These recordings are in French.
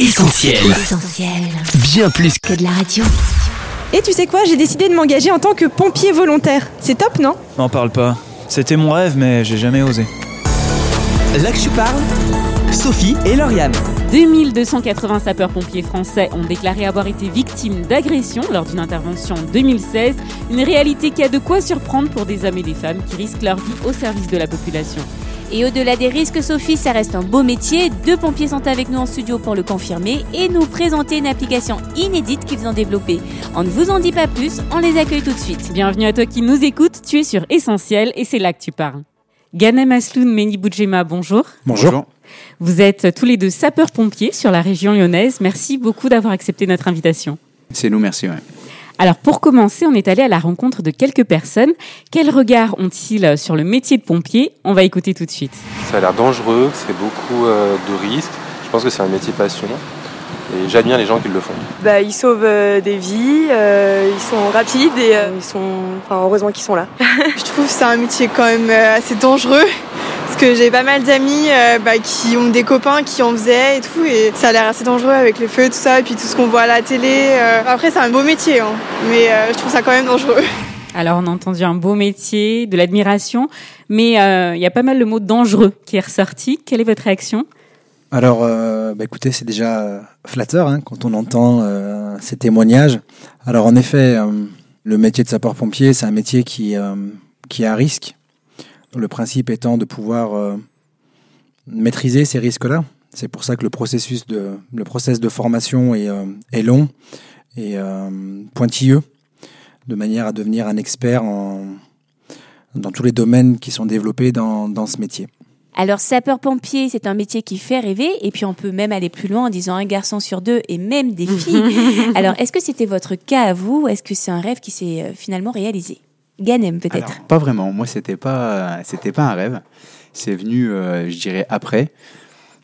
Essentiel. Essentiel. Bien plus que de la radio. Et tu sais quoi, j'ai décidé de m'engager en tant que pompier volontaire. C'est top, non? N'en parle pas. C'était mon rêve, mais j'ai jamais osé. là que tu parles, Sophie et Lauriane. 2280 sapeurs-pompiers français ont déclaré avoir été victimes d'agressions lors d'une intervention en 2016, une réalité qui a de quoi surprendre pour des hommes et des femmes qui risquent leur vie au service de la population. Et au-delà des risques, Sophie, ça reste un beau métier. Deux pompiers sont avec nous en studio pour le confirmer et nous présenter une application inédite qu'ils ont développée. On ne vous en dit pas plus, on les accueille tout de suite. Bienvenue à toi qui nous écoutes, tu es sur Essentiel et c'est là que tu parles. Ganem Asloun, Meni Boudjema, bonjour. Bonjour. Vous êtes tous les deux sapeurs-pompiers sur la région lyonnaise. Merci beaucoup d'avoir accepté notre invitation. C'est nous, merci. ouais. Alors pour commencer, on est allé à la rencontre de quelques personnes. Quel regard ont-ils sur le métier de pompier? On va écouter tout de suite. Ça a l'air dangereux, c'est beaucoup euh, de risques. Je pense que c'est un métier passion et j'admire les gens qui le font. Bah, ils sauvent euh, des vies, euh, ils sont rapides et euh, ils sont. Enfin, heureusement qu'ils sont là. Je trouve que c'est un métier quand même euh, assez dangereux. Parce que j'ai pas mal d'amis euh, bah, qui ont des copains qui en faisaient et tout. Et ça a l'air assez dangereux avec les feux et tout ça. Et puis tout ce qu'on voit à la télé. euh. Après, c'est un beau métier. hein. mais euh, je trouve ça quand même dangereux. Alors on a entendu un beau métier, de l'admiration, mais euh, il y a pas mal le mot dangereux qui est ressorti. Quelle est votre réaction? Alors, euh, bah, écoutez, c'est déjà flatteur hein, quand on entend euh, ces témoignages. Alors, en effet, euh, le métier de sapeur-pompier, c'est un métier qui, euh, qui est à risque. Le principe étant de pouvoir euh, maîtriser ces risques-là. C'est pour ça que le processus de, le process de formation est, euh, est long et euh, pointilleux, de manière à devenir un expert en, dans tous les domaines qui sont développés dans, dans ce métier. Alors, sapeur-pompier, c'est un métier qui fait rêver et puis on peut même aller plus loin en disant un garçon sur deux et même des filles. Alors, est-ce que c'était votre cas à vous ou est-ce que c'est un rêve qui s'est finalement réalisé? Ganem peut-être pas vraiment. Moi, c'était pas, c'était pas un rêve. C'est venu, euh, je dirais, après.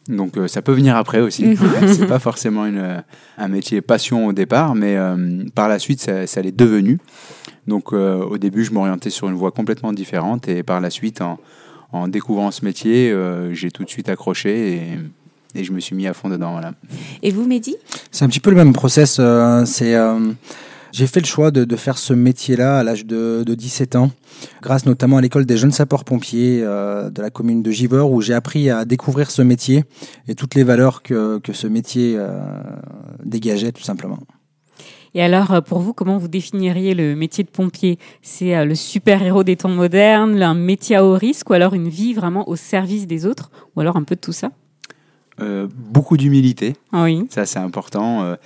Donc, euh, ça peut venir après aussi. c'est pas forcément une, euh, un métier passion au départ, mais euh, par la suite, ça, ça l'est devenu. Donc, euh, au début, je m'orientais sur une voie complètement différente, et par la suite, en, en découvrant ce métier, euh, j'ai tout de suite accroché et, et je me suis mis à fond dedans. Voilà. Et vous, Mehdi? C'est un petit peu le même process. euh, c'est, euh, j'ai fait le choix de, de faire ce métier-là à l'âge de, de 17 ans, grâce notamment à l'école des jeunes sapeurs-pompiers euh, de la commune de Givors, où j'ai appris à découvrir ce métier et toutes les valeurs que, que ce métier euh, dégageait, tout simplement. Et alors, euh, pour vous, comment vous définiriez le métier de pompier? C'est euh, le super-héros des temps modernes, un métier à haut risque, ou alors une vie vraiment au service des autres, ou alors un peu de tout ça? Euh, beaucoup d'humilité. Ah Oui. Ça, c'est important.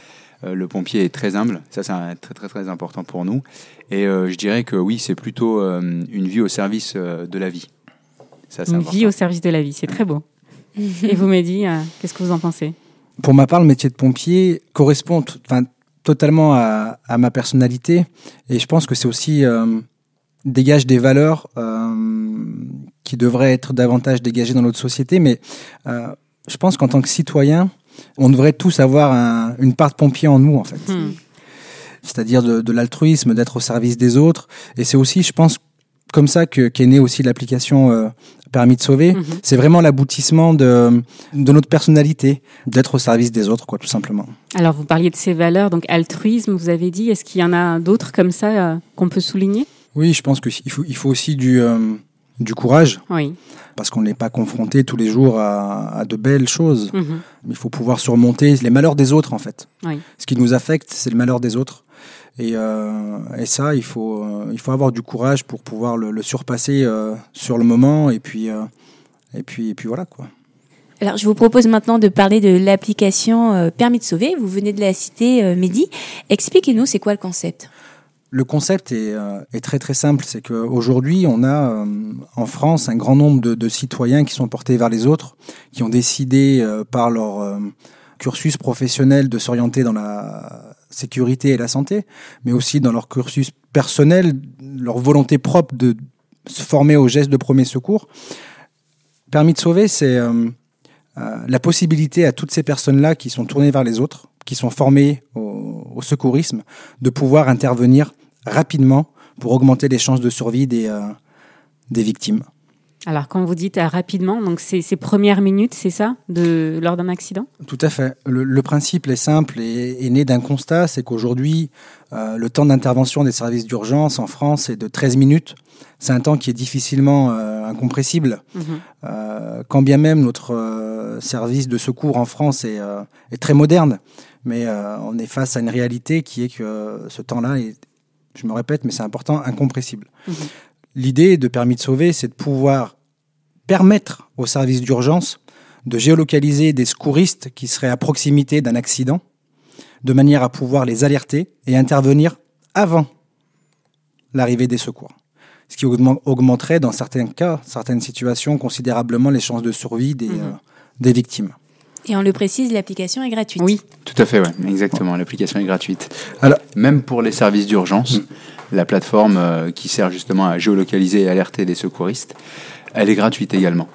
Euh, le pompier est très humble. Ça, c'est un- très, très, très important pour nous. Et euh, je dirais que oui, c'est plutôt euh, une vie au service euh, de la vie. Ça, Une important. vie au service de la vie, c'est très beau. Et vous, Mehdi, euh, qu'est-ce que vous en pensez? Pour ma part, le métier de pompier correspond totalement à, à ma personnalité et je pense que c'est aussi euh, dégage des valeurs euh, qui devraient être davantage dégagées dans notre société. Mais euh, je pense qu'en tant que citoyen, on devrait tous avoir un- une part de pompier en nous, en fait. Hmm. C'est-à-dire de, de l'altruisme, d'être au service des autres. Et c'est aussi, je pense, comme ça que qu'est née aussi l'application euh, Permis de sauver. Mhm. C'est vraiment l'aboutissement de, de notre personnalité, d'être au service des autres, quoi, tout simplement. Alors, vous parliez de ces valeurs, donc altruisme, vous avez dit. Est-ce qu'il y en a d'autres comme ça euh, qu'on peut souligner? Oui, je pense qu'il faut, il faut aussi du, euh, du courage, Oui. parce qu'on n'est pas confronté tous les jours à, à de belles choses. Mhm. Il faut pouvoir surmonter les malheurs des autres, en fait. Oui. Ce qui nous affecte, c'est le malheur des autres. Et, euh, et ça, il faut, euh, il faut avoir du courage pour pouvoir le, le surpasser euh, sur le moment. Et puis, euh, et puis, et puis voilà, quoi. Alors, je vous propose maintenant de parler de l'application euh, Permis de sauver. Vous venez de la citer, euh, Mehdi. Expliquez-nous, c'est quoi le concept? Le concept est, euh, est très très simple, c'est qu'aujourd'hui on a euh, en France un grand nombre de, citoyens qui sont portés vers les autres, qui ont décidé euh, par leur cursus professionnel de s'orienter dans la sécurité et la santé, mais aussi dans leur cursus personnel, leur volonté propre de se former aux gestes de premier secours. Permis de sauver, c'est la possibilité à toutes ces personnes-là qui sont tournées vers les autres, qui sont formées au secourisme, de pouvoir intervenir rapidement pour augmenter les chances de survie des, euh, des victimes. Alors, quand vous dites euh, rapidement, donc c'est ces premières minutes, c'est ça, de, lors d'un accident? Tout à fait. Le, le principe est simple et est né d'un constat, c'est qu'aujourd'hui, euh, le temps d'intervention des services d'urgence en France est de 13 minutes. C'est un temps qui est difficilement euh, incompressible. Mhm. Euh, quand bien même notre service de secours en France est, est très moderne, mais on est face à une réalité qui est que ce temps-là est, je me répète, mais c'est important, incompressible. Mhm. L'idée de permis de sauver, c'est de pouvoir permettre aux services d'urgence de géolocaliser des secouristes qui seraient à proximité d'un accident, de manière à pouvoir les alerter et intervenir avant l'arrivée des secours. Ce qui augmen- augmenterait dans certains cas, certaines situations, considérablement les chances de survie des, euh, des victimes. Et on le précise, l'application est gratuite. Oui. Tout à fait, ouais, exactement. L'application est gratuite. Alors- même pour les services d'urgence, la plateforme euh, qui sert justement à géolocaliser et alerter les secouristes, elle est gratuite également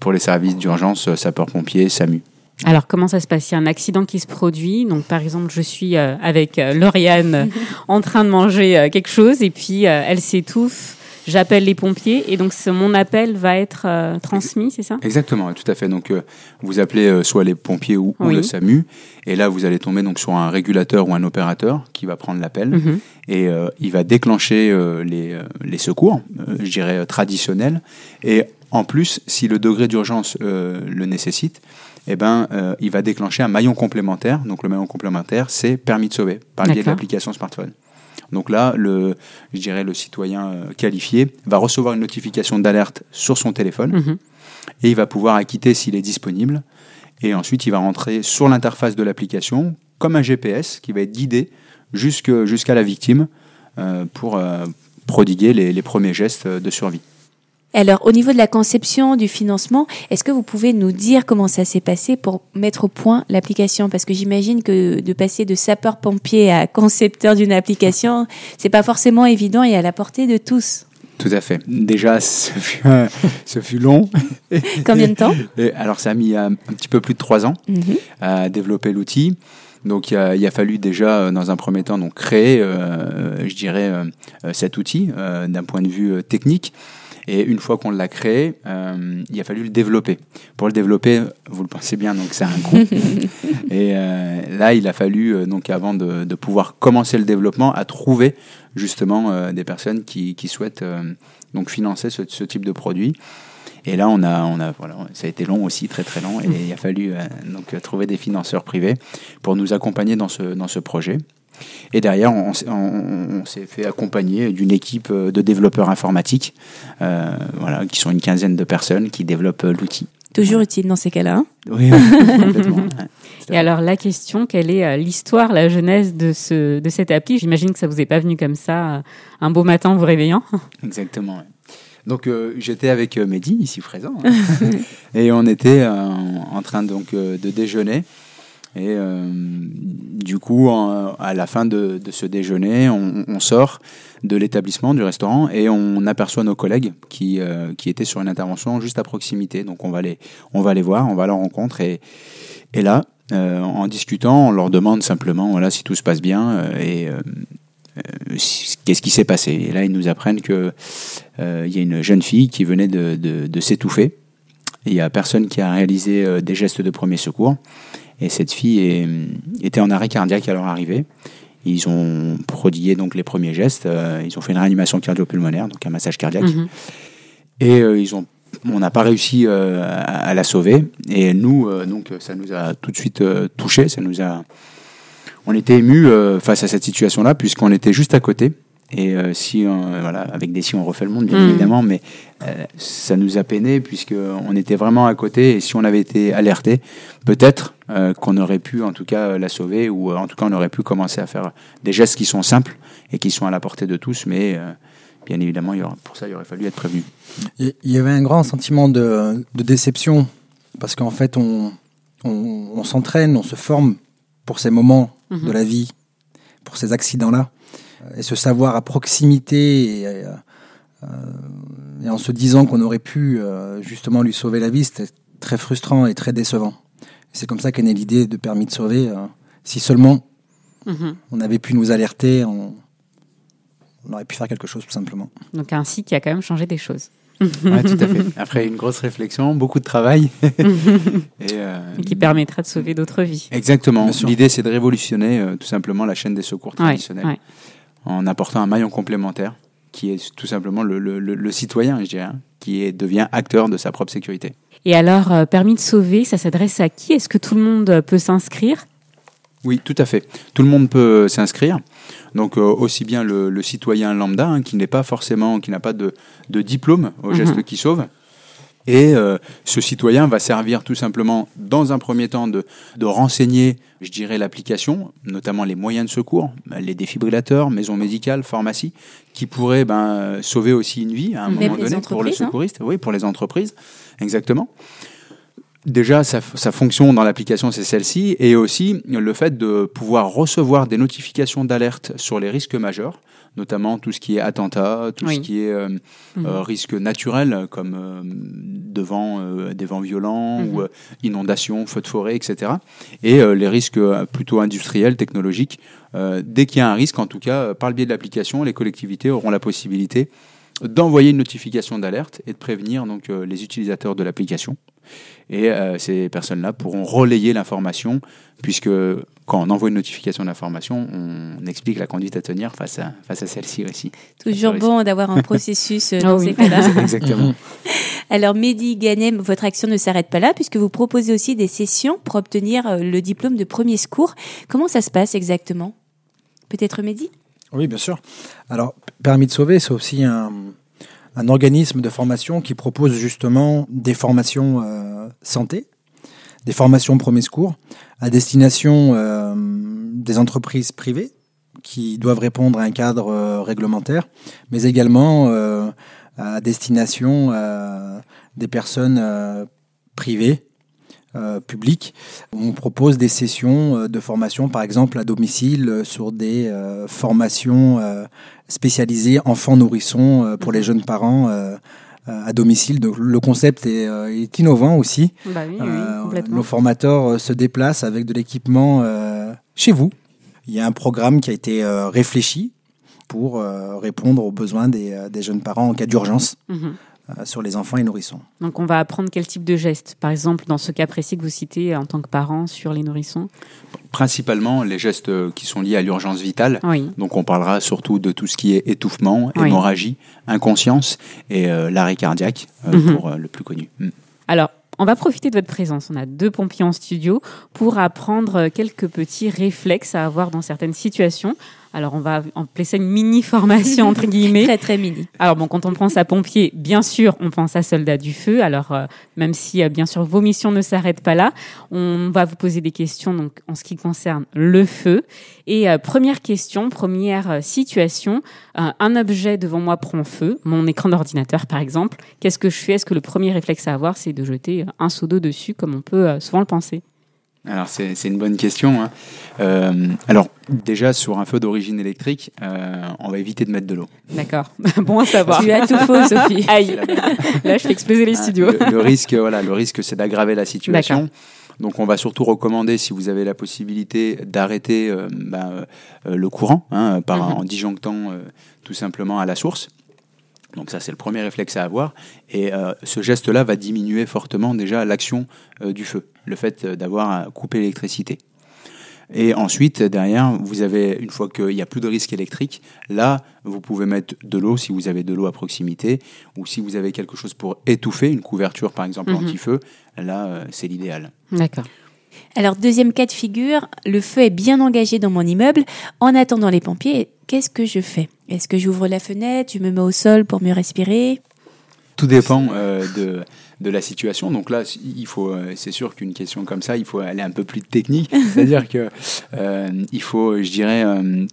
pour les services d'urgence euh, sapeurs-pompiers, SAMU. Alors, comment ça se passe? Il y a un accident qui se produit. Donc, par exemple, je suis euh, avec euh, Lauriane en train de manger euh, quelque chose et puis euh, elle s'étouffe. J'appelle les pompiers et donc mon appel va être euh, transmis, c'est ça? Exactement, tout à fait. Donc, euh, vous appelez euh, soit les pompiers ou, le SAMU, et là, vous allez tomber donc sur un régulateur ou un opérateur qui va prendre l'appel Mhm. et il va déclencher les, les secours, je dirais traditionnels. Et en plus, si le degré d'urgence le nécessite, eh ben, euh, il va déclencher un maillon complémentaire. Donc, le maillon complémentaire, c'est permis de sauver par le biais de l'application smartphone. Donc là, le, je dirais le citoyen euh, qualifié va recevoir une notification d'alerte sur son téléphone Mhm. et il va pouvoir acquitter s'il est disponible. Et ensuite, il va rentrer sur l'interface de l'application comme un GPS qui va être guidé jusqu'à la victime euh, pour euh, prodiguer les, les premiers gestes de survie. Alors, au niveau de la conception, du financement, est-ce que vous pouvez nous dire comment ça s'est passé pour mettre au point l'application? Parce que j'imagine que de passer de sapeur-pompier à concepteur d'une application, c'est pas forcément évident et à la portée de tous. Tout à fait. Déjà, ce fut, un- ce fut long. Combien de temps? Et alors, ça a mis un, un petit peu plus de trois ans Mhm. à développer l'outil. Donc, il a, il a fallu déjà, euh, dans un premier temps, donc, créer, euh, je dirais, euh, euh, cet outil euh, d'un point de vue euh, technique. Et une fois qu'on l'a créé, euh, il a fallu le développer. Pour le développer, vous le pensez bien, donc c'est un coût. Et euh, là, il a fallu, euh, donc, avant de, de pouvoir commencer le développement, à trouver justement des personnes qui, qui souhaitent donc financer ce, ce type de produit. Et là, on a, on a, voilà, ça a été long aussi, très très long, et il a fallu donc trouver des financeurs privés pour nous accompagner dans ce dans ce projet. Et derrière, on, s'est- on- on s'est fait accompagner d'une équipe euh, de développeurs informatiques, euh, voilà, qui sont une quinzaine de personnes qui développent euh, l'outil. Toujours utile dans ces cas-là. hein. Oui, complètement. ouais. Et alors, la question, quelle est l'histoire, la genèse de, ce, de cette appli? J'imagine que ça vous est pas venu comme ça, un beau matin en vous réveillant. Exactement. ouais. Donc euh, j'étais avec Mehdi, ici présent, hein. et on était euh, en train donc euh, de déjeuner. Et euh, du coup, à la fin de, ce déjeuner, on, sort de l'établissement, du restaurant, et on aperçoit nos collègues qui, euh, qui étaient sur une intervention juste à proximité. Donc on va les, on va les voir, on va leur rencontre, et, et là, euh, en discutant, on leur demande simplement voilà, si tout se passe bien et qu'est-ce qui s'est passé. Et là, ils nous apprennent que euh, il y a une jeune fille qui venait de, de- s'étouffer. Il y a personne qui a réalisé des gestes de premier secours. Et cette fille est- était en arrêt cardiaque à leur arrivée. Ils ont prodigué donc les premiers gestes. euh, ils ont fait une réanimation cardio-pulmonaire, donc un massage cardiaque. Mhm. Et euh, ils ont, on n'a pas réussi euh, à, à la sauver. Et nous, euh, donc, ça nous a tout de suite euh, touché. Ça nous a, on était émus euh, face à cette situation-là, puisqu'on était juste à côté. Et euh, si, on- voilà, avec des si on refait le monde, bien Mhm. évidemment, mais euh, ça nous a peiné puisque on était vraiment à côté. Et si on avait été alerté, peut-être euh, qu'on aurait pu, en tout cas, euh, la sauver, ou euh, en tout cas, on aurait pu commencer à faire des gestes qui sont simples et qui sont à la portée de tous. Mais euh, bien évidemment, il y aura, pour ça, il aurait fallu être prévenu. Il y avait un grand sentiment de, de déception parce qu'en fait, on, on, on s'entraîne, on se forme pour ces moments Mhm. de la vie, pour ces accidents-là. Et se savoir à proximité et, euh, euh, et en se disant qu'on aurait pu euh, justement lui sauver la vie, c'était très frustrant et très décevant. C'est comme ça qu'est née l'idée de permis de sauver. euh, si seulement Mhm. on avait pu nous alerter, on, on aurait pu faire quelque chose tout simplement. Donc, un site qui a quand même changé des choses. Ouais, tout à fait. Après une grosse réflexion, beaucoup de travail. et, euh, Et qui permettra de sauver d'autres vies. Exactement. L'idée, c'est de révolutionner euh, tout simplement la chaîne des secours Ouais, traditionnelle ouais. En apportant un maillon complémentaire qui est tout simplement le, le- le- le citoyen, je dirais, hein, qui est, devient acteur de sa propre sécurité. Et alors, euh, permis de sauver, ça s'adresse à qui? Est-ce que tout le monde peut s'inscrire? Oui, tout à fait. Tout le monde peut s'inscrire. Donc euh, aussi bien le, le citoyen lambda hein, qui n'est pas forcément, qui n'a pas de, de diplôme au geste Mhm. qui sauve. Et euh, ce citoyen va servir tout simplement, dans un premier temps, de, de renseigner, je dirais, l'application, notamment les moyens de secours, les défibrillateurs, maisons médicales, pharmacies, qui pourraient ben, sauver aussi une vie à un Même moment donné pour le hein. secouriste. Oui, pour les entreprises, exactement. Déjà, sa, sa fonction dans l'application, c'est celle-ci, et aussi le fait de pouvoir recevoir des notifications d'alerte sur les risques majeurs, notamment tout ce qui est attentat, tout Oui. ce qui est euh, Mhm. euh, risque naturel, comme euh, de vent, des vents violents, Mhm. ou inondations, feux de forêt, etc. Et les risques plutôt industriels, technologiques. Dès qu'il y a un risque, en tout cas, par le biais de l'application, les collectivités auront la possibilité d'envoyer une notification d'alerte et de prévenir donc euh, les utilisateurs de l'application. Et euh, ces personnes-là pourront relayer l'information, puisque quand on envoie une notification d'information, on explique la conduite à tenir face à, face à celle-ci aussi. Toujours bon d'avoir un processus euh, Ah dans oui. ces cas-là. Exactement. Alors Mehdi Ganem, votre action ne s'arrête pas là puisque vous proposez aussi des sessions pour obtenir le diplôme de premier secours. Comment ça se passe exactement? Peut-être Mehdi? Oui, bien sûr. Alors, Permis de sauver, c'est aussi un, organisme de formation qui propose justement des formations euh, santé, des formations premier secours à destination euh, des entreprises privées qui doivent répondre à un cadre euh, réglementaire, mais également à destination des personnes privées euh, publiques. On propose des sessions euh, de formation, par exemple à domicile, euh, sur des euh, formations euh, spécialisées enfants nourrissons euh, pour les jeunes parents à domicile. Donc le concept est, est innovant aussi. Bah oui, nos formateurs se déplacent avec de l'équipement chez vous. Il y a un programme qui a été réfléchi pour répondre aux besoins des, des jeunes parents en cas d'urgence Mhm. Euh, sur les enfants et nourrissons. Donc on va apprendre quel type de geste Par exemple, dans ce cas précis que vous citez en tant que parent sur les nourrissons Principalement les gestes qui sont liés à l'urgence vitale. Oui. Donc on parlera surtout de tout ce qui est étouffement, Oui. hémorragie, inconscience et euh, l'arrêt cardiaque euh, Mhm. pour euh, le plus connu. Mm. Alors, on va profiter de votre présence. On a deux pompiers en studio pour apprendre quelques petits réflexes à avoir dans certaines situations. Alors, on va appeler ça une mini-formation, entre guillemets. Très très mini. Alors bon, quand on pense à pompier, bien sûr, on pense à soldat du feu. Alors euh, même si euh, bien sûr vos missions ne s'arrêtent pas là, on va vous poser des questions donc en ce qui concerne le feu. Et euh, première question, première situation, un objet devant moi prend feu, mon écran d'ordinateur par exemple. Qu'est-ce que je fais? Est-ce que le premier réflexe à avoir, c'est de jeter un seau d'eau dessus, comme on peut souvent le penser? Alors c'est c'est une bonne question. hein. Euh, alors déjà sur un feu d'origine électrique, euh, on va éviter de mettre de l'eau. D'accord. bon à savoir. Tu as tout faux, Sophie. Aïe. Là, je fais exploser les Hein, studios. Le, le risque, voilà, le risque, c'est d'aggraver la situation. Donc, on va surtout recommander, si vous avez la possibilité, d'arrêter euh, euh, le courant hein, par, Mhm. en disjonctant euh, tout simplement à la source. Donc ça, c'est le premier réflexe à avoir. Et euh, ce geste-là va diminuer fortement déjà l'action euh, du feu, le fait d'avoir à couper l'électricité. Et ensuite, derrière, vous avez, une fois qu'il n'y a plus de risque électrique, là, vous pouvez mettre de l'eau si vous avez de l'eau à proximité, ou si vous avez quelque chose pour étouffer, une couverture par exemple Mhm. anti-feu, là, euh, c'est l'idéal. D'accord. Alors deuxième cas de figure, le feu est bien engagé dans mon immeuble. En attendant les pompiers, qu'est-ce que je fais? Est-ce que j'ouvre la fenêtre, je me mets au sol pour mieux respirer? Tout dépend euh, de, de la situation. Donc là, il faut, euh, c'est sûr qu'une question comme ça, il faut aller un peu plus technique. C'est-à-dire que euh, il faut, je dirais, euh,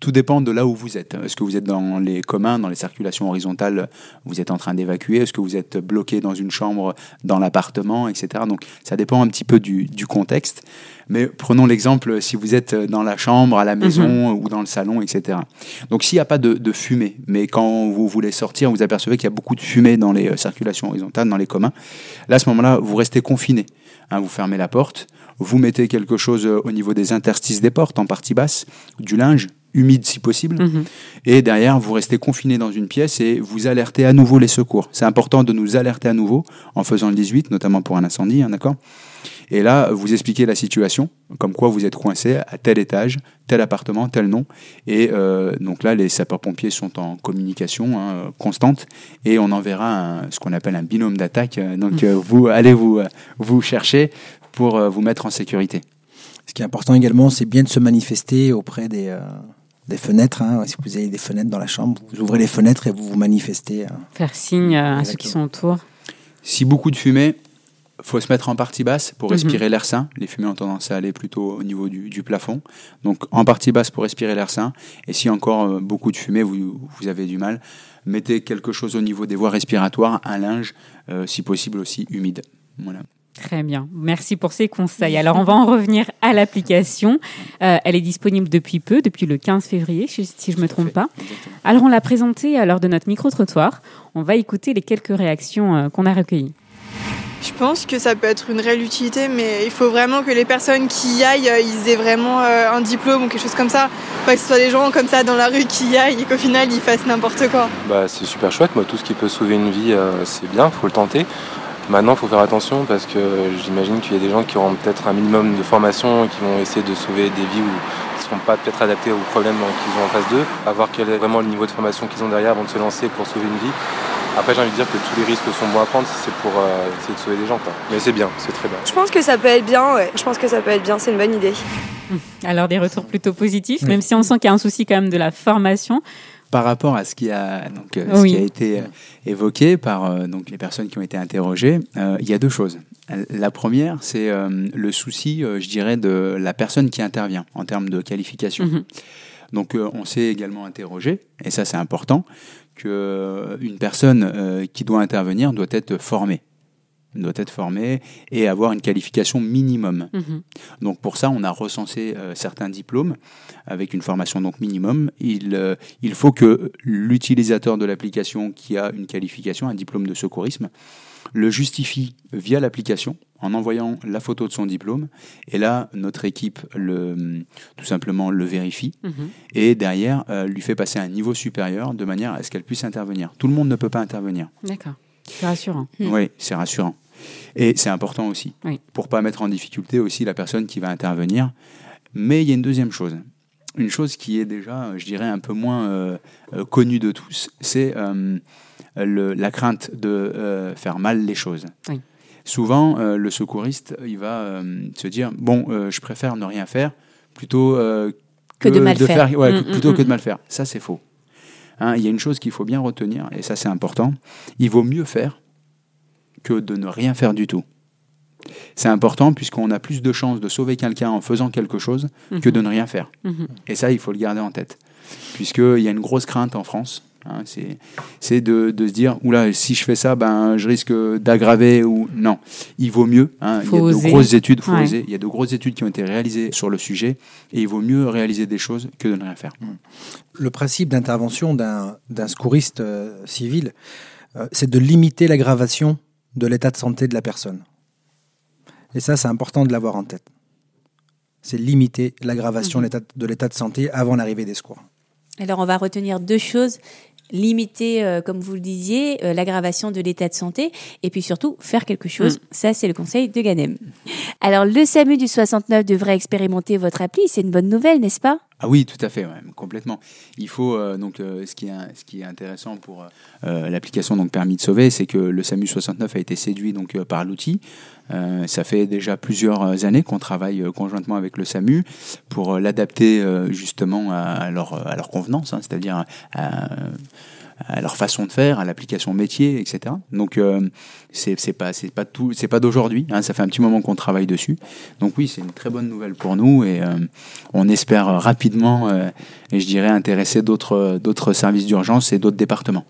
tout dépend de là où vous êtes. Est-ce que vous êtes dans les communs, dans les circulations horizontales, vous êtes en train d'évacuer? Est-ce que vous êtes bloqué dans une chambre, dans l'appartement, etc. Donc ça dépend un petit peu du, du contexte. Mais prenons l'exemple si vous êtes dans la chambre, à la maison ou dans le salon, etc. Donc s'il n'y a pas de, de fumée, mais quand vous voulez sortir, vous apercevez qu'il y a beaucoup de fumée dans les euh, circulations horizontales, dans les communs, là à ce moment-là, vous restez confiné. Hein, vous fermez la porte, vous mettez quelque chose euh, au niveau des interstices des portes, en partie basse, du linge, humide si possible. Mhm. Et derrière, vous restez confiné dans une pièce et vous alertez à nouveau les secours. C'est important de nous alerter à nouveau en faisant le 18, notamment pour un incendie, hein, d'accord? Et là, vous expliquez la situation, comme quoi vous êtes coincé à tel étage, tel appartement, tel nom. Et euh, donc là, les sapeurs-pompiers sont en communication hein, constante et on enverra un- ce qu'on appelle un binôme d'attaque. Donc euh, vous allez vous, euh, vous chercher pour euh, vous mettre en sécurité. Ce qui est important également, c'est bien de se manifester auprès des, euh, des fenêtres. hein. Si vous avez des fenêtres dans la chambre, vous ouvrez les fenêtres et vous vous manifestez. hein. Faire signe à ceux qui sont autour. Si beaucoup de fumée, faut se mettre en partie basse pour Mhm. respirer l'air sain. Les fumées ont tendance à aller plutôt au niveau du, du plafond. Donc en partie basse pour respirer l'air sain. Et si encore euh, beaucoup de fumée, vous, vous avez du mal, mettez quelque chose au niveau des voies respiratoires, un linge, euh, si possible aussi humide. Voilà. Très bien. Merci pour ces conseils. Alors, on va en revenir à l'application. Euh, elle est disponible depuis peu, depuis le 15 février, si je ne me trompe pas. Exactement. Alors, on l'a présentée à l'heure de notre micro-trottoir. On va écouter les quelques réactions qu'on a recueillies. Je pense que ça peut être une réelle utilité, mais il faut vraiment que les personnes qui y aillent, euh, ils aient vraiment euh, un diplôme ou quelque chose comme ça. Pas que ce soit des gens comme ça dans la rue qui y aillent et qu'au final ils fassent n'importe quoi. Bah, c'est super chouette, moi tout ce qui peut sauver une vie, euh, c'est bien, faut le tenter. Maintenant, faut faire attention parce que j'imagine qu'il y a des gens qui auront peut-être un minimum de formation qui vont essayer de sauver des vies ou qui ne seront pas peut-être adaptés aux problèmes qu'ils ont en face d'eux. À voir quel est vraiment le niveau de formation qu'ils ont derrière avant de se lancer pour sauver une vie. Après, j'ai envie de dire que tous les risques sont bons à prendre si c'est pour euh, essayer de sauver des gens. Quoi. Mais c'est bien, c'est très bien. Je pense que ça peut être bien, ouais. Je pense que ça peut être bien, c'est une bonne idée. Alors, des retours plutôt positifs, Oui. même si on sent qu'il y a un souci quand même de la formation. Par rapport à ce qui a, donc, euh, ce Oui. qui a été euh, évoqué par euh, donc, les personnes qui ont été interrogées, euh, il y a deux choses. La première, c'est euh, le souci, euh, je dirais, de la personne qui intervient en termes de qualification. Mhm. Donc, euh, on s'est également interrogé, et ça c'est important, qu'une personne euh, qui doit intervenir doit être formée doit être formée et avoir une qualification minimum. Mhm. Donc pour ça, on a recensé euh, certains diplômes avec une formation donc minimum. Il, euh, il faut que l'utilisateur de l'application qui a une qualification, un diplôme de secourisme, le justifie via l'application en envoyant la photo de son diplôme. Et là, notre équipe le, tout simplement le vérifie Mhm. et derrière euh, lui fait passer à un niveau supérieur de manière à ce qu'elle puisse intervenir. Tout le monde ne peut pas intervenir. D'accord. C'est rassurant. Mm. Oui, c'est rassurant. Et c'est important aussi, Oui. pour pas mettre en difficulté aussi la personne qui va intervenir. Mais il y a une deuxième chose. Une chose qui est déjà, je dirais, un peu moins euh, euh, connue de tous, c'est euh, le- la crainte de euh, faire mal les choses. Oui. Souvent, euh, le secouriste, il va euh, se dire, bon, je préfère ne rien faire plutôt Que de mal faire. ouais, Mm, que- plutôt mm, que de mm. mal faire. Ça, c'est faux. Hein, il y a une chose qu'il faut bien retenir, et ça, c'est important. Il vaut mieux faire que de ne rien faire du tout. C'est important puisqu'on a plus de chances de sauver quelqu'un en faisant quelque chose que de ne rien faire. Mhm. Et ça, il faut le garder en tête. Puisqu'il y a une grosse crainte en France. Hein, c'est c'est de, de se dire, oula, si je fais ça, ben, je risque d'aggraver ou... Non, il vaut mieux. hein, il y a oser. de grosses études, faut Ouais. oser. Il y a de grosses études qui ont été réalisées sur le sujet et il vaut mieux réaliser des choses que de ne rien faire. Le principe d'intervention d'un d'un secouriste euh, civil, euh, c'est de limiter l'aggravation de l'état de santé de la personne. Et ça, c'est important de l'avoir en tête. C'est limiter l'aggravation l'état- de l'état de santé avant l'arrivée des secours. Alors, on va retenir deux choses. Limiter, euh, comme vous le disiez, euh, l'aggravation de l'état de santé et puis surtout faire quelque chose. Ça, c'est le conseil de Ganem. Alors, le SAMU du 69 devrait expérimenter votre appli. C'est une bonne nouvelle, n'est-ce pas? Ah oui, tout à fait, ouais, complètement. Il faut euh, donc euh, ce qui est ce qui est intéressant pour euh, l'application donc permis de sauver, c'est que le SAMU 69 a été séduit donc par l'outil. Euh, ça fait déjà plusieurs années qu'on travaille euh, conjointement avec le SAMU pour euh, l'adapter euh, justement à, leur à leur convenance, hein, c'est-à-dire à, leur façon de faire, à l'application métier, etc. Donc euh, c'est pas c'est pas tout c'est pas d'aujourd'hui. hein, ça fait un petit moment qu'on travaille dessus. Donc oui, c'est une très bonne nouvelle pour nous et euh, on espère rapidement, euh, et je dirais intéresser d'autres d'autres services d'urgence et d'autres départements.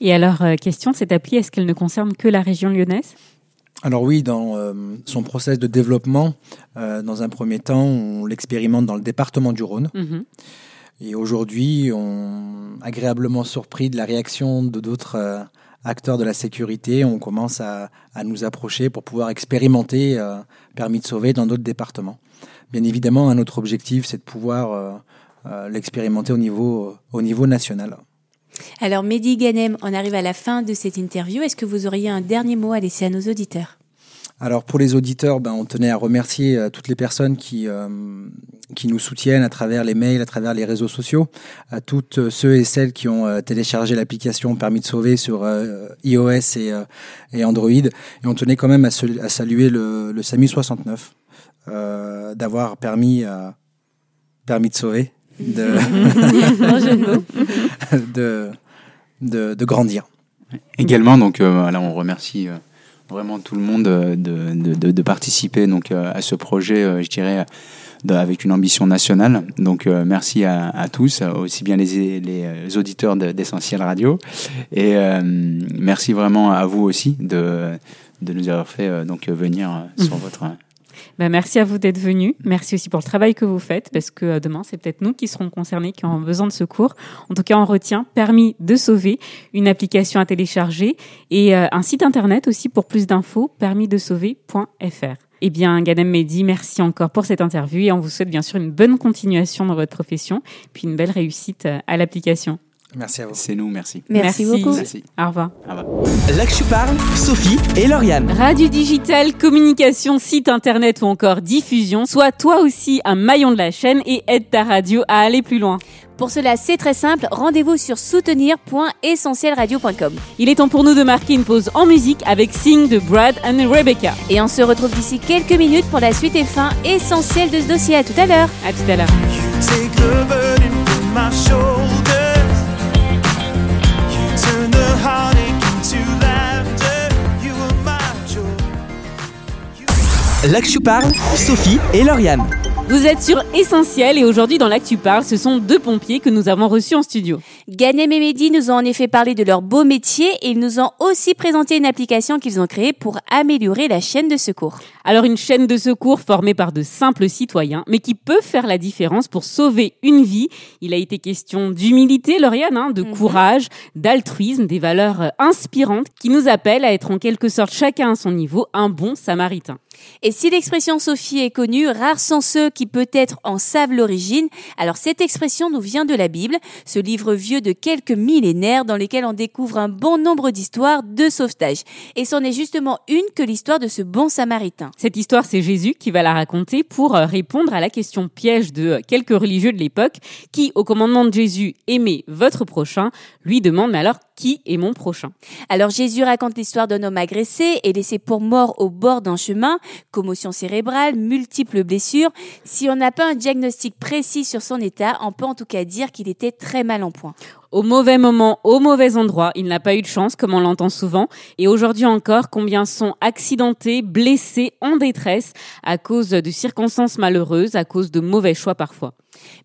Et alors, euh, question, cette appli, est-ce qu'elle ne concerne que la région lyonnaise? Alors oui, dans euh, son process de développement, euh, dans un premier temps, on l'expérimente dans le département du Rhône. Mhm. Et aujourd'hui, on agréablement surpris de la réaction de d'autres euh, acteurs de la sécurité. On commence à, à nous approcher pour pouvoir expérimenter permis de sauver dans d'autres départements. Bien évidemment, un autre objectif, c'est de pouvoir l'expérimenter au niveau, au niveau national. Alors Mehdi Ganem, on arrive à la fin de cette interview. Est-ce que vous auriez un dernier mot à laisser à nos auditeurs? Alors pour les auditeurs, ben, on tenait à remercier euh, toutes les personnes qui, euh, qui nous soutiennent à travers les mails, à travers les réseaux sociaux, à toutes ceux et celles qui ont euh, téléchargé l'application Permis de sauver sur iOS et, et, Android. Et on tenait quand même à, à saluer le, le SAMU 69 d'avoir permis, permis de sauver, de, de, de, de, grandir. Également, donc là on remercie vraiment tout le monde euh, de, de, de, participer donc euh, à ce projet, euh, je dirais, avec une ambition nationale. Donc merci à, à, tous, aussi bien les, les auditeurs d'Essentiel Radio, et merci vraiment à vous aussi de, de nous avoir fait donc venir sur votre bah, merci à vous d'être venus. Merci aussi pour le travail que vous faites, parce que euh, demain, c'est peut-être nous qui serons concernés, qui auront besoin de secours. En tout cas, on retient permis de sauver, une application à télécharger et euh, un site internet aussi pour plus d'infos, permisdesauver.fr. Eh bien, Ganem Mehdi, merci encore pour cette interview et on vous souhaite bien sûr une bonne continuation dans votre profession, puis une belle réussite euh, à l'application. Merci à vous. C'est nous, merci. Merci, beaucoup. Au revoir. Là que je parle, Sophie et Lauriane. Radio digital, communication, site internet ou encore diffusion. Sois toi aussi un maillon de la chaîne et aide ta radio à aller plus loin. Pour cela, c'est très simple, rendez-vous sur soutenir.essentielradio.com. Il est temps pour nous de marquer une pause en musique avec Sing de Brad and Rebecca. Et on se retrouve d'ici quelques minutes pour la suite et fin essentielle de ce dossier. À tout à l'heure. À tout à l'heure. Je parle, Sophie et Lauriane. Vous êtes sur Essentiel et aujourd'hui dans l'Actu Parle, ce sont deux pompiers que nous avons reçus en studio. Ganem et Mehdi nous ont en effet parlé de leur beau métier et ils nous ont aussi présenté une application qu'ils ont créée pour améliorer la chaîne de secours. Alors une chaîne de secours formée par de simples citoyens mais qui peut faire la différence pour sauver une vie. Il a été question d'humilité, Lauriane, hein, de mhm. courage, d'altruisme, des valeurs inspirantes qui nous appellent à être en quelque sorte chacun à son niveau un bon samaritain. Et si l'expression Sophie est connue, rares sont ceux qui peut-être en savent l'origine. Alors cette expression nous vient de la Bible, ce livre vieux de quelques millénaires dans lequel on découvre un bon nombre d'histoires de sauvetage. Et c'en est justement une que l'histoire de ce bon samaritain. Cette histoire, c'est Jésus qui va la raconter pour euh, répondre à la question piège de euh, quelques religieux de l'époque qui, au commandement de Jésus, aimez votre prochain, lui demande mais alors qui est mon prochain? Alors Jésus raconte l'histoire d'un homme agressé et laissé pour mort au bord d'un chemin, commotion cérébrale, multiples blessures. Si on n'a pas un diagnostic précis sur son état, on peut en tout cas dire qu'il était très mal en point au mauvais moment, au mauvais endroit. Il n'a pas eu de chance, comme on l'entend souvent. Et aujourd'hui encore, combien sont accidentés, blessés, en détresse à cause de circonstances malheureuses, à cause de mauvais choix parfois.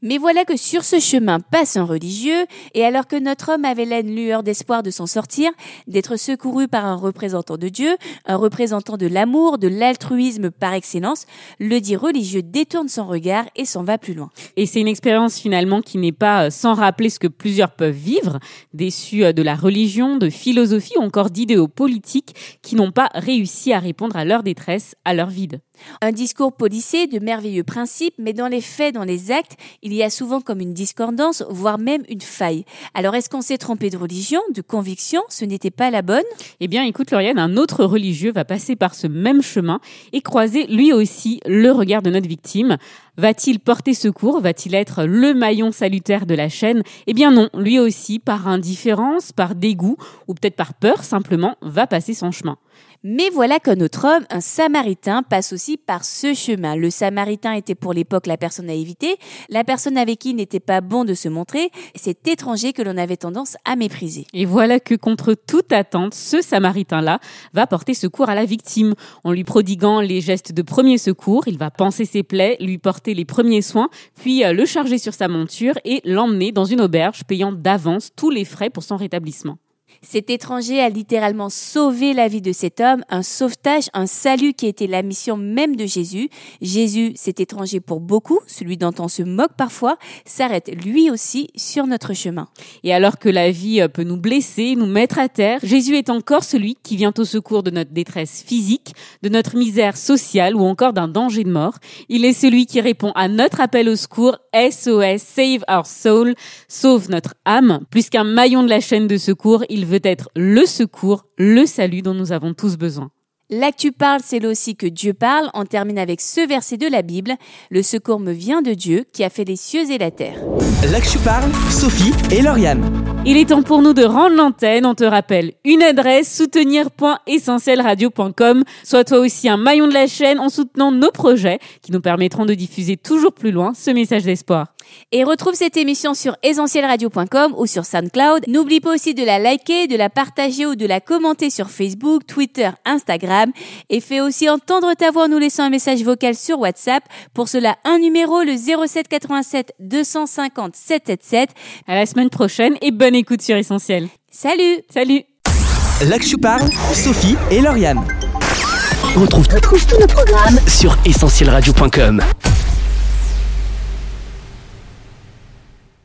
Mais voilà que sur ce chemin passe un religieux, et alors que notre homme avait la lueur d'espoir de s'en sortir, d'être secouru par un représentant de Dieu, un représentant de l'amour, de l'altruisme par excellence, le dit religieux détourne son regard et s'en va plus loin. Et c'est une expérience finalement qui n'est pas euh, sans rappeler ce que plusieurs peuvent vivre, déçus euh, de la religion, de philosophie ou encore d'idéaux politiques qui n'ont pas réussi à répondre à leur détresse, à leur vide. Un discours policé de merveilleux principes, mais dans les faits, dans les actes, il y a souvent comme une discordance, voire même une faille. Alors est-ce qu'on s'est trompé de religion, de conviction? Ce n'était pas la bonne Eh bien, écoute, Lauriane, un autre religieux va passer par ce même chemin et croiser lui aussi le regard de notre victime. Va-t-il porter secours? Va-t-il être le maillon salutaire de la chaîne? Eh bien non, lui aussi, par indifférence, par dégoût ou peut-être par peur simplement, va passer son chemin. Mais voilà qu'un autre homme, un samaritain, passe aussi par ce chemin. Le samaritain était pour l'époque la personne à éviter, la personne avec qui il n'était pas bon de se montrer, cet étranger que l'on avait tendance à mépriser. Et voilà que contre toute attente, ce samaritain-là va porter secours à la victime. En lui prodiguant les gestes de premier secours, il va panser ses plaies, lui porter les premiers soins, puis euh, le charger sur sa monture et l'emmener dans une auberge payant d'avance tous les frais pour son rétablissement. Cet étranger a littéralement sauvé la vie de cet homme, un sauvetage, un salut qui était la mission même de Jésus. Jésus, cet étranger pour beaucoup, celui dont on se moque parfois, s'arrête lui aussi sur notre chemin. Et alors que la vie peut nous blesser, nous mettre à terre, Jésus est encore celui qui vient au secours de notre détresse physique, de notre misère sociale ou encore d'un danger de mort. Il est celui qui répond à notre appel au secours SOS, Save Our Soul, sauve notre âme. Plus qu'un maillon de la chaîne de secours, il veut être le secours, le salut dont nous avons tous besoin. L'actu parle, c'est là aussi que Dieu parle. On termine avec ce verset de la Bible. Le secours me vient de Dieu qui a fait les cieux et la terre. L'actu parle, Sophie et Lauriane. Il est temps pour nous de rendre l'antenne. On te rappelle une adresse soutenir.essentielradio.com. Sois toi aussi un maillon de la chaîne en soutenant nos projets qui nous permettront de diffuser toujours plus loin ce message d'espoir. Et retrouve cette émission sur essentielradio.com ou sur SoundCloud. N'oublie pas aussi de la liker, de la partager ou de la commenter sur Facebook, Twitter, Instagram. Et fais aussi entendre ta voix en nous laissant un message vocal sur WhatsApp. Pour cela, un numéro, le 07 87 250 777. À la semaine prochaine et bonne écoute sur Essentiel. Salut Salut L'Axu parle, Sophie et Lauriane. On retrouve tous nos programmes sur essentielradio.com.